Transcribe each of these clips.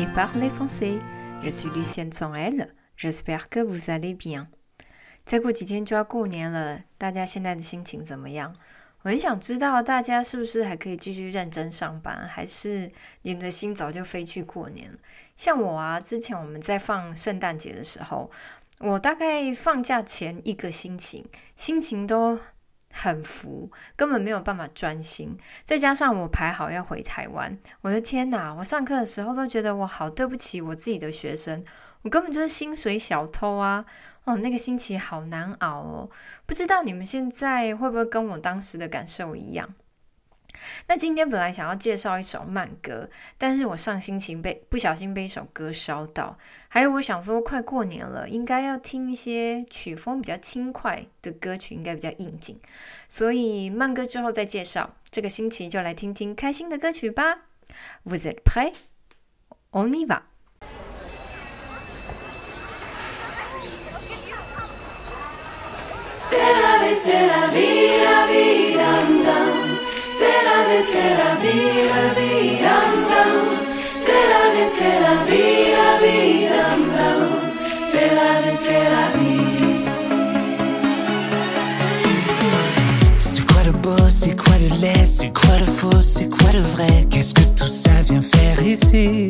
et parlez français. Je suis Lucienne Sorel. J'espère que vous allez bien. 再过几天就要过年了，大家现在的心情怎么样？我很想知道大家是不是还可以继续认真上班，还是你们的心早就飞去过年了？像我啊，之前我们在放圣诞节的时候，我大概放假前一个星期，心情都。很浮，根本没有办法专心。再加上我排好要回台湾，我的天呐！我上课的时候都觉得我好对不起我自己的学生，我根本就是薪水小偷啊！哦，那个星期好难熬哦。不知道你们现在会不会跟我当时的感受一样？那今天本来想要介绍一首慢歌，但是我上心情被不小心被一首歌烧到。还有我想说，快过年了，应该要听一些曲风比较轻快的歌曲，应该比较应景。所以慢歌之后再介绍。这个星期就来听听开心的歌曲吧。Vous êtes prêt？On y va. C'est la vie, c'est la vie, la vie, C'est la vie, c'est la vie. C'est quoi le beau, c'est quoi le laid, c'est quoi le faux, c'est quoi le vrai? Qu'est-ce que tout ça vient faire ici?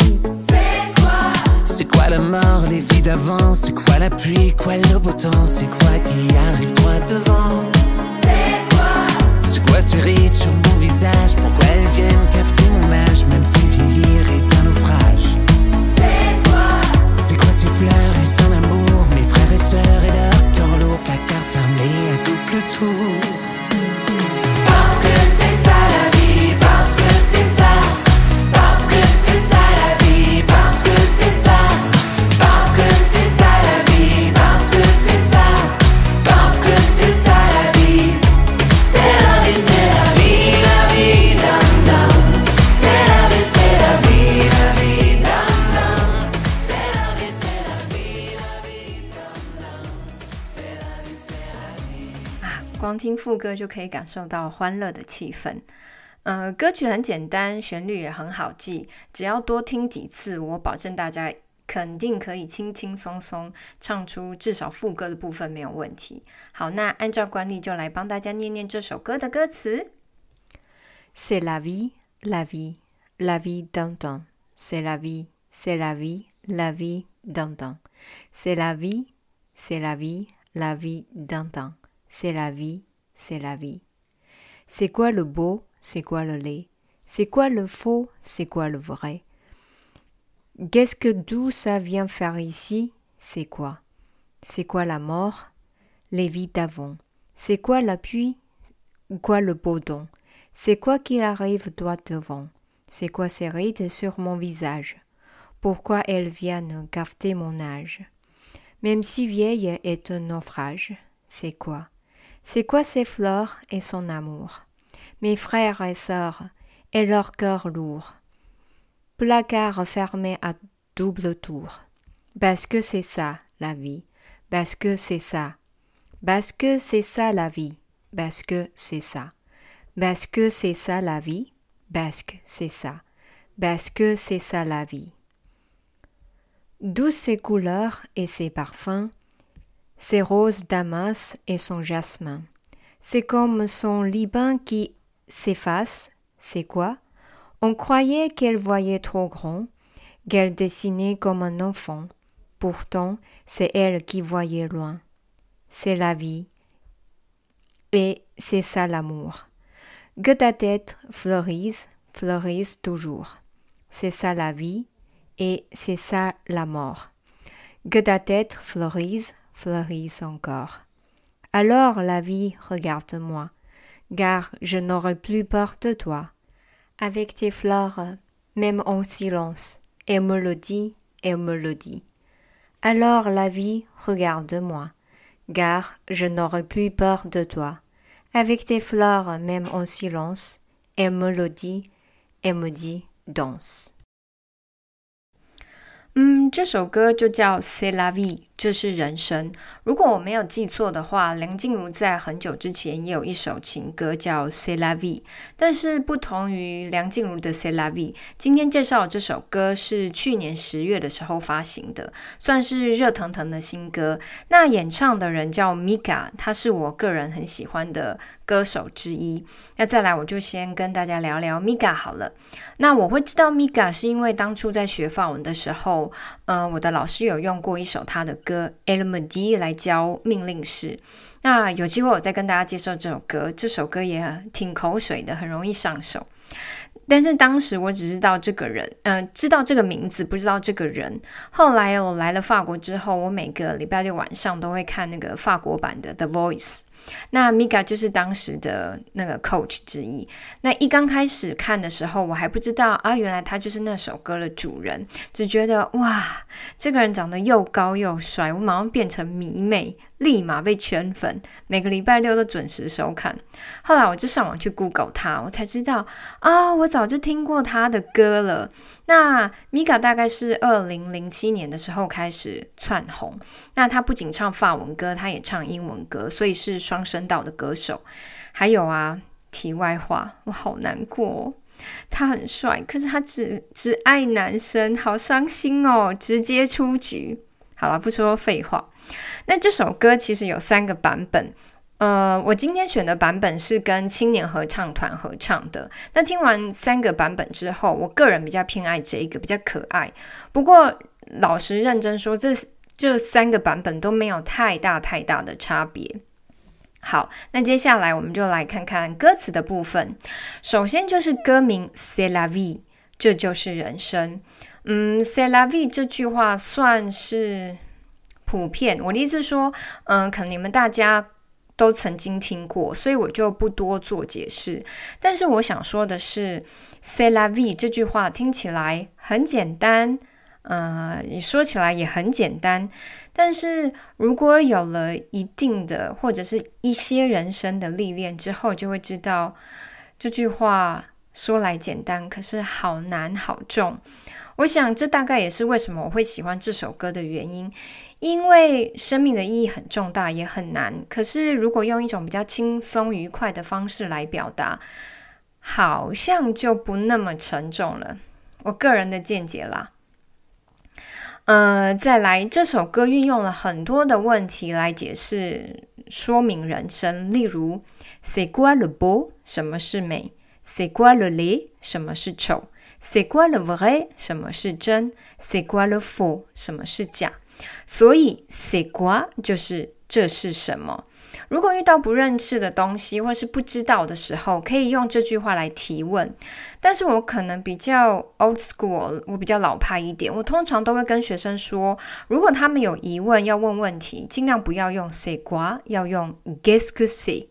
C'est quoi? C'est quoi la mort, les vies d'avant? C'est quoi la pluie, quoi le beau temps? C'est quoi qui arrive droit devant? Pourquoi sur mon visage Pourquoi elles viennent cafeter mon âge Même si vieillir est un naufrage. C'est quoi C'est quoi ces fleurs? Et son amour Mes frères et sœurs et leur cœur lourd Placard fermé à double tour 光听副歌就可以感受到欢乐的气氛。呃，歌曲很简单，旋律也很好记，只要多听几次，我保证大家肯定可以轻轻松松唱出至少副歌的部分没有问题。好，那按照惯例就来帮大家念念这首歌的歌词。C'est la vie, la vie, la vie d'un temps. C'est la vie, c'est la vie, la vie d'un temps. C'est la vie, c'est la vie, la vie d'un temps. C'est la vie, c'est la vie. C'est quoi le beau, c'est quoi le laid. C'est quoi le faux, c'est quoi le vrai. Qu'est-ce que d'où ça vient faire ici C'est quoi. C'est quoi la mort Les vies d'avant. C'est quoi l'appui Quoi le beau don. C'est quoi qui arrive droit devant C'est quoi ces rides sur mon visage. Pourquoi elles viennent cafeter mon âge. Même si vieille est un naufrage, c'est quoi C'est quoi ces fleurs et son amour? Mes frères et sœurs et leur cœur lourd Placard fermé à double tour. Parce que c'est ça la vie, parce que c'est ça, parce que c'est ça la vie, parce que c'est ça. Parce que c'est ça la vie. Parce que c'est ça. La vie. D'où ses couleurs et ses parfums, ses roses damas et son jasmin. C'est comme son Liban qui s'efface. C'est quoi? On croyait qu'elle voyait trop grand, qu'elle dessinait comme un enfant. Pourtant, c'est elle qui voyait loin. C'est la vie. Et c'est ça l'amour. Que ta tête fleurisse, fleurisse toujours. C'est ça la vie et c'est ça la mort. Que ta tête fleurisse, fleurisse encore. Alors la vie, regarde-moi, car je n'aurai plus peur de toi. Avec tes fleurs, même en silence, et dit, et dit. Alors la vie, regarde-moi, car je n'aurai plus peur de toi. Avec tes fleurs, même en silence, le dit, elle me dit danse. 嗯，这首歌就叫《C'est la vie》，这是人生。如果我没有记错的话，梁静茹在很久之前也有一首情歌叫《C'est la vie》，但是不同于梁静茹的《C'est la vie》，今天介绍这首歌是去年十月的时候发行的，算是热腾腾的新歌。那演唱的人叫 Mika，他是我个人很喜欢的歌手之一。那再来，我就先跟大家聊聊 Mika 好了。那我会知道 Mika 是因为当初在学法文的时候。嗯，我的老师有用过一首他的歌《El m e d i 来教命令式。那有机会我再跟大家介绍这首歌。这首歌也挺口水的，很容易上手。但是当时我只知道这个人，嗯，知道这个名字，不知道这个人。后来我来了法国之后，我每个礼拜六晚上都会看那个法国版的《The Voice》。那 Mika 就是当时的那个 coach 之一。那一刚开始看的时候，我还不知道啊，原来他就是那首歌的主人，只觉得哇，这个人长得又高又帅，我马上变成迷妹。立马被圈粉，每个礼拜六都准时收看。后来我就上网去 Google 他，我才知道啊，我早就听过他的歌了。那米卡大概是二零零七年的时候开始窜红。那他不仅唱法文歌，他也唱英文歌，所以是双声道的歌手。还有啊，题外话，我好难过，他很帅，可是他只只爱男生，好伤心哦，直接出局。好了，不说废话。那这首歌其实有三个版本，呃，我今天选的版本是跟青年合唱团合唱的。那听完三个版本之后，我个人比较偏爱这一个，比较可爱。不过老实认真说，这这三个版本都没有太大太大的差别。好，那接下来我们就来看看歌词的部分。首先就是歌名 Cela V 这就是人生。嗯 Cela V 这句话算是。普遍，我的意思说，嗯，可能你们大家都曾经听过，所以我就不多做解释。但是我想说的是 Cela V 这句话听起来很简单，呃，你说起来也很简单。但是如果有了一定的或者是一些人生的历练之后，就会知道这句话说来简单，可是好难好重。我想这大概也是为什么我会喜欢这首歌的原因。因为生命的意义很重大，也很难。可是，如果用一种比较轻松愉快的方式来表达，好像就不那么沉重了。我个人的见解啦。呃，再来，这首歌运用了很多的问题来解释、说明人生。例如，se quoi le beau？什么是美，se quoi le laid？什么是丑，se quoi le vrai？什么是真，se quoi le faux？什么是假？所以 se quoi 就是这是什么？如果遇到不认识的东西或是不知道的时候，可以用这句话来提问。但是我可能比较 old school，我比较老派一点。我通常都会跟学生说，如果他们有疑问要问问题，尽量不要用 c'est quoi，要用 qu'est-ce que c'est。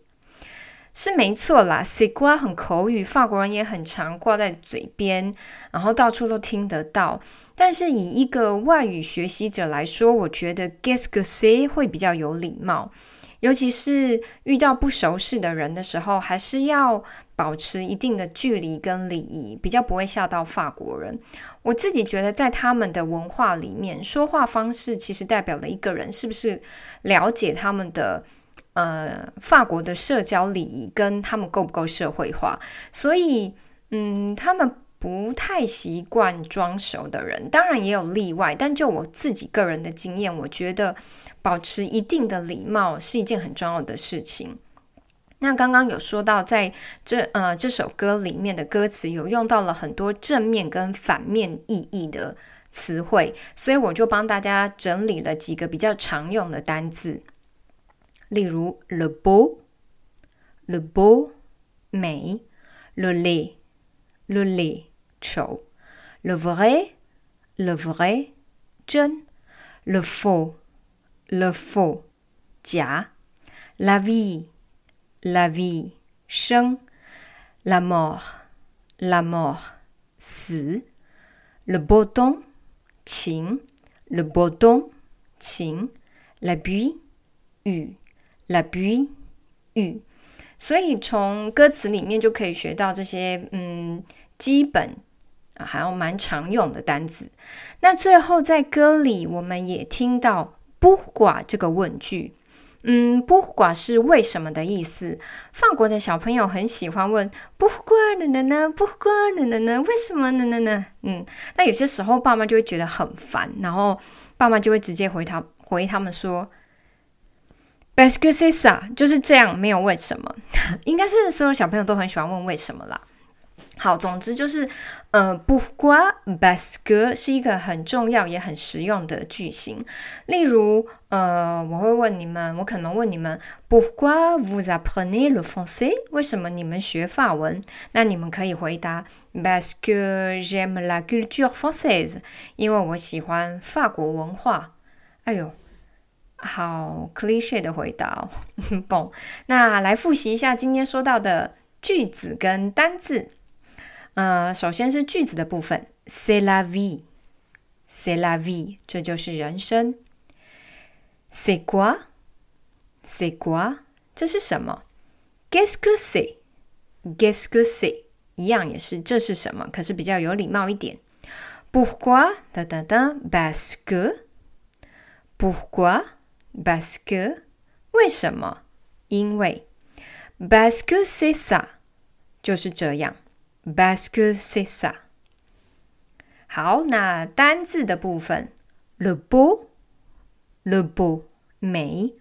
是没错啦，c'est quoi 很口语，法国人也很常挂在嘴边，然后到处都听得到。但是以一个外语学习者来说，我觉得 guess que say 会比较有礼貌，尤其是遇到不熟识的人的时候，还是要保持一定的距离跟礼仪，比较不会吓到法国人。我自己觉得，在他们的文化里面，说话方式其实代表了一个人是不是了解他们的呃法国的社交礼仪，跟他们够不够社会化。所以，嗯，他们。不太习惯装熟的人，当然也有例外。但就我自己个人的经验，我觉得保持一定的礼貌是一件很重要的事情。那刚刚有说到，在这呃这首歌里面的歌词有用到了很多正面跟反面意义的词汇，所以我就帮大家整理了几个比较常用的单字，例如 le beau，le beau 美 le l e le l e。丑，le vrai，le vrai，真，le faux，le faux，假，la vie，la vie，生，la mort，la mort，死，le beau temps，晴，le beau temps，晴，la pluie，雨，la pluie，雨。所以从歌词里面就可以学到这些，嗯，基本。还有蛮常用的单字。那最后在歌里，我们也听到不寡这个问句。嗯不寡是为什么的意思。法国的小朋友很喜欢问不寡呢呢呢，“pourquoi” 呢呢呢，为什么呢呢呢？嗯，那有些时候爸妈就会觉得很烦，然后爸妈就会直接回他回他们说。Parce que c'est ça，就是这样，没有为什么。应该是所有小朋友都很喜欢问为什么啦。好，总之就是，呃，布瓜 b a s q u e 是一个很重要也很实用的句型。例如，呃，我会问你们，我可能问你们，布瓜 vous apprenez le français？为什么你们学法文？那你们可以回答 b a s q u e j'aime la culture française，因为我喜欢法国文化。哎呦，好 cliche 的回答哦。bon，那来复习一下今天说到的句子跟单字。呃，首先是句子的部分，c'est la vie，c'est la vie，这就是人生。c'est quoi？c'est quoi？这是什么？qu'est-ce que c'est？qu'est-ce que c'est？一样也是这是什么，可是比较有礼貌一点。pourquoi？等等等，parce que？pourquoi？Parce que 为什么？因为 Parce que c'est ça 就是这样。Parce que c'est ça。好，那单字的部分，le beau，le beau 美，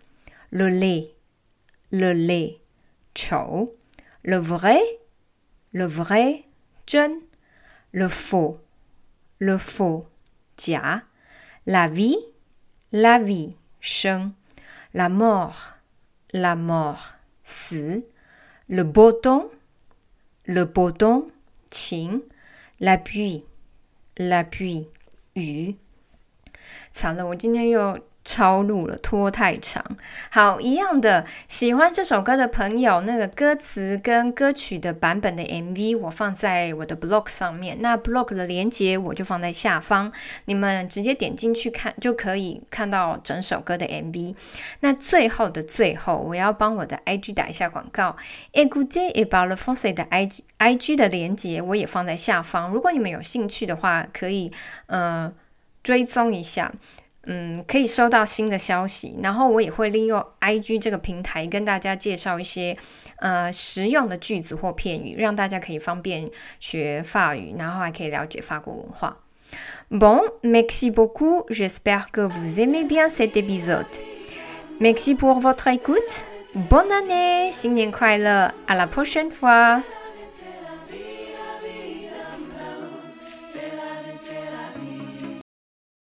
le laid，le laid 丑，le vrai，le vrai 真，le faux，le faux 假，la vie，la vie 生，la mort，la mort 死，le beau Temps，le beau temps 晴，la pluie，la pluie 雨。惨了，我今天又。超录了，拖太长。好，一样的，喜欢这首歌的朋友，那个歌词跟歌曲的版本的 MV，我放在我的 blog 上面。那 blog 的链接我就放在下方，你们直接点进去看，就可以看到整首歌的 MV。那最后的最后，我要帮我的 IG 打一下广告。Écoutez et parlez français 的 IG IG 的链接我也放在下方，如果你们有兴趣的话，可以嗯追踪一下。嗯，可以收到新的消息，然后我也会利用 IG 这个平台跟大家介绍一些呃实用的句子或片语，让大家可以方便学法语，然后还可以了解法国文化。Bon, merci beaucoup. J'espère que vous aimez bien cet épisode. Merci pour votre écoute. Bonne année, 新年快乐！À la prochaine fois.